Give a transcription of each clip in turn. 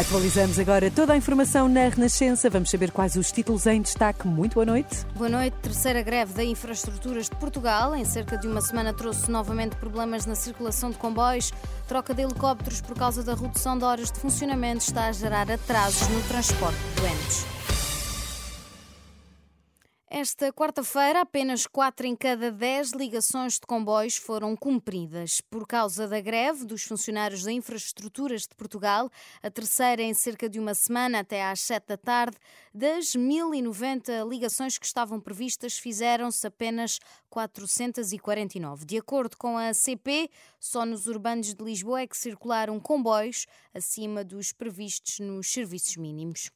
Atualizamos agora toda a informação na Renascença. Vamos saber quais os títulos em destaque. Muito boa noite. Boa noite. Terceira greve da Infraestruturas de Portugal. Em cerca de uma semana trouxe novamente problemas na circulação de comboios. Troca de helicópteros por causa da redução de horas de funcionamento está a gerar atrasos no transporte de doentes. Esta quarta-feira, apenas 4 em cada 10 ligações de comboios foram cumpridas. Por causa da greve dos funcionários da Infraestruturas de Portugal, a terceira em cerca de uma semana, até às 7 da tarde, das 1090 ligações que estavam previstas, fizeram-se apenas 449. De acordo com a CP, só nos urbanos de Lisboa é que circularam comboios acima dos previstos nos serviços mínimos.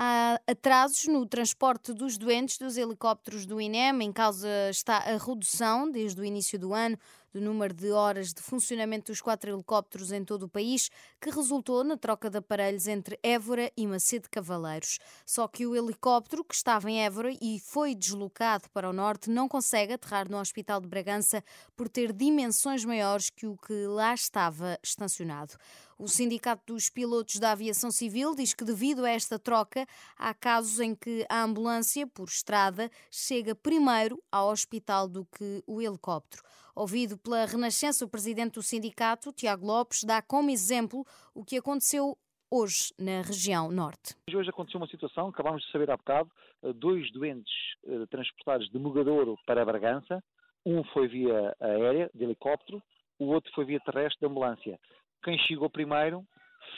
Há atrasos no transporte dos doentes dos helicópteros do INEM. Em causa está a redução, desde o início do ano, do número de horas de funcionamento dos quatro helicópteros em todo o país, que resultou na troca de aparelhos entre Évora e Macedo Cavaleiros. Só que o helicóptero, que estava em Évora e foi deslocado para o norte, não consegue aterrar no Hospital de Bragança por ter dimensões maiores que o que lá estava estacionado. O Sindicato dos Pilotos da Aviação Civil diz que, devido a esta troca, há casos em que a ambulância, por estrada, chega primeiro ao hospital do que o helicóptero. Ouvido pela Renascença, o presidente do sindicato, Tiago Lopes, dá como exemplo o que aconteceu hoje na região norte. Hoje aconteceu uma situação, acabámos de saber há bocado, eh, dois doentes eh, transportados de Mogadouro para Bragança, um foi via aérea, de helicóptero, o outro foi via terrestre, de ambulância. Quem chegou primeiro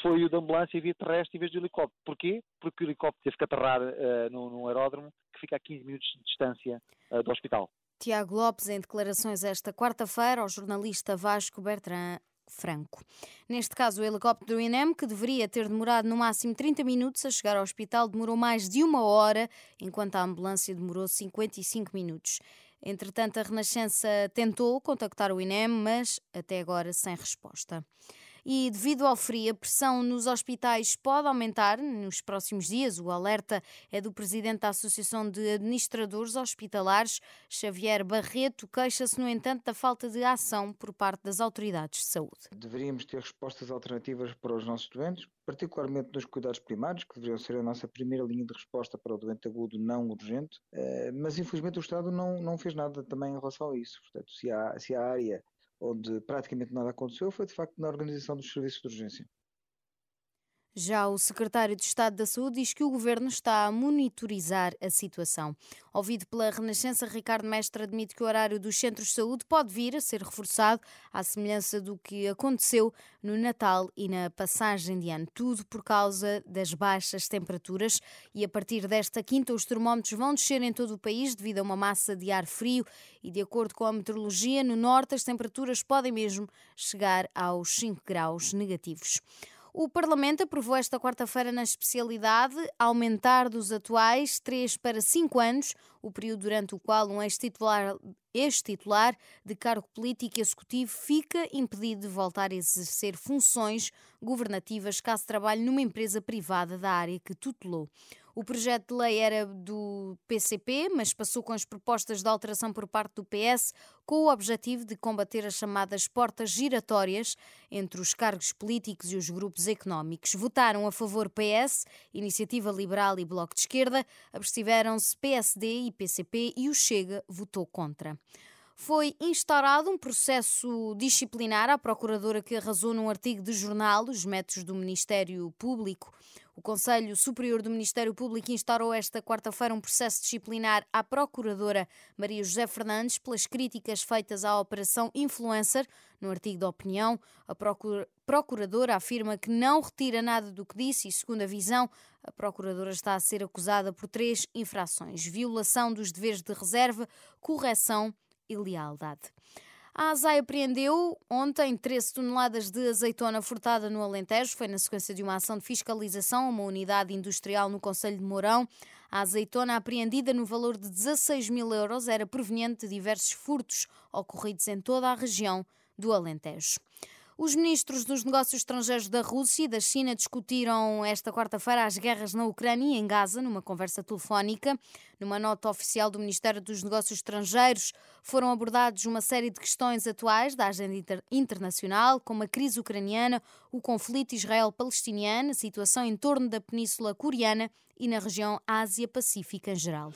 foi o da ambulância via terrestre em vez do helicóptero. Porquê? Porque o helicóptero teve que aterrar uh, num, aeródromo que fica a 15 minutos de distância uh, do hospital. Tiago Lopes, em declarações esta quarta-feira ao jornalista Vasco Bertrand Franco. Neste caso, o helicóptero do INEM, que deveria ter demorado no máximo 30 minutos a chegar ao hospital, demorou mais de uma hora, enquanto a ambulância demorou 55 minutos. Entretanto, a Renascença tentou contactar o INEM, mas até agora sem resposta e, devido ao frio, a pressão nos hospitais pode aumentar nos próximos dias. O alerta é do presidente da Associação de Administradores Hospitalares, Xavier Barreto, queixa-se, no entanto, da falta de ação por parte das autoridades de saúde. Deveríamos ter respostas alternativas para os nossos doentes, particularmente nos cuidados primários, que deveriam ser a nossa primeira linha de resposta para o doente agudo não urgente, eh, mas infelizmente o Estado não, não fez nada também em relação a isso. Portanto, se há, se a área onde praticamente nada aconteceu, foi de facto na organização dos serviços de urgência. Já o secretário de Estado da Saúde diz que o governo está a monitorizar a situação. Ouvido pela Renascença, Ricardo Mestre admite que o horário dos centros de saúde pode vir a ser reforçado, à semelhança do que aconteceu no Natal e na passagem de ano. Tudo por causa das baixas temperaturas. E a partir desta quinta, os termómetros vão descer em todo o país devido a uma massa de ar frio. E de acordo com a meteorologia, no norte as temperaturas podem mesmo chegar aos 5 graus negativos. O Parlamento aprovou esta quarta-feira na especialidade aumentar dos atuais 3 para 5 anos o período durante o qual um ex-titular ex-titular de cargo político e executivo fica impedido de voltar a exercer funções governativas caso trabalhe numa empresa privada da área que tutelou. O projeto de lei era do PCP, mas passou com as propostas de alteração por parte do PS, com o objetivo de combater as chamadas portas giratórias entre os cargos políticos e os grupos económicos. Votaram a favor PS, Iniciativa Liberal e Bloco de Esquerda, abstiveram-se PSD e PCP e o Chega votou contra foi instaurado um processo disciplinar à procuradora que arrasou num artigo de jornal os métodos do Ministério Público. O Conselho Superior do Ministério Público instaurou esta quarta-feira um processo disciplinar à procuradora Maria José Fernandes pelas críticas feitas à Operação Influencer. No artigo da opinião, a procuradora afirma que não retira nada do que disse e, segundo a visão, a procuradora está a ser acusada por três infrações: violação dos deveres de reserva, correção e lealdade. A ASAI apreendeu ontem 13 toneladas de azeitona furtada no Alentejo. Foi na sequência de uma ação de fiscalização a uma unidade industrial no Conselho de Mourão. A azeitona apreendida no valor de 16 mil euros era proveniente de diversos furtos ocorridos em toda a região do Alentejo. Os ministros dos negócios estrangeiros da Rússia e da China discutiram esta quarta-feira as guerras na Ucrânia e em Gaza numa conversa telefónica. Numa nota oficial do Ministério dos Negócios Estrangeiros, foram abordados uma série de questões atuais da agenda inter internacional, como a crise ucraniana, o conflito israel-palestiniano, a situação em torno da Península Coreana e na região Ásia-Pacífica em geral.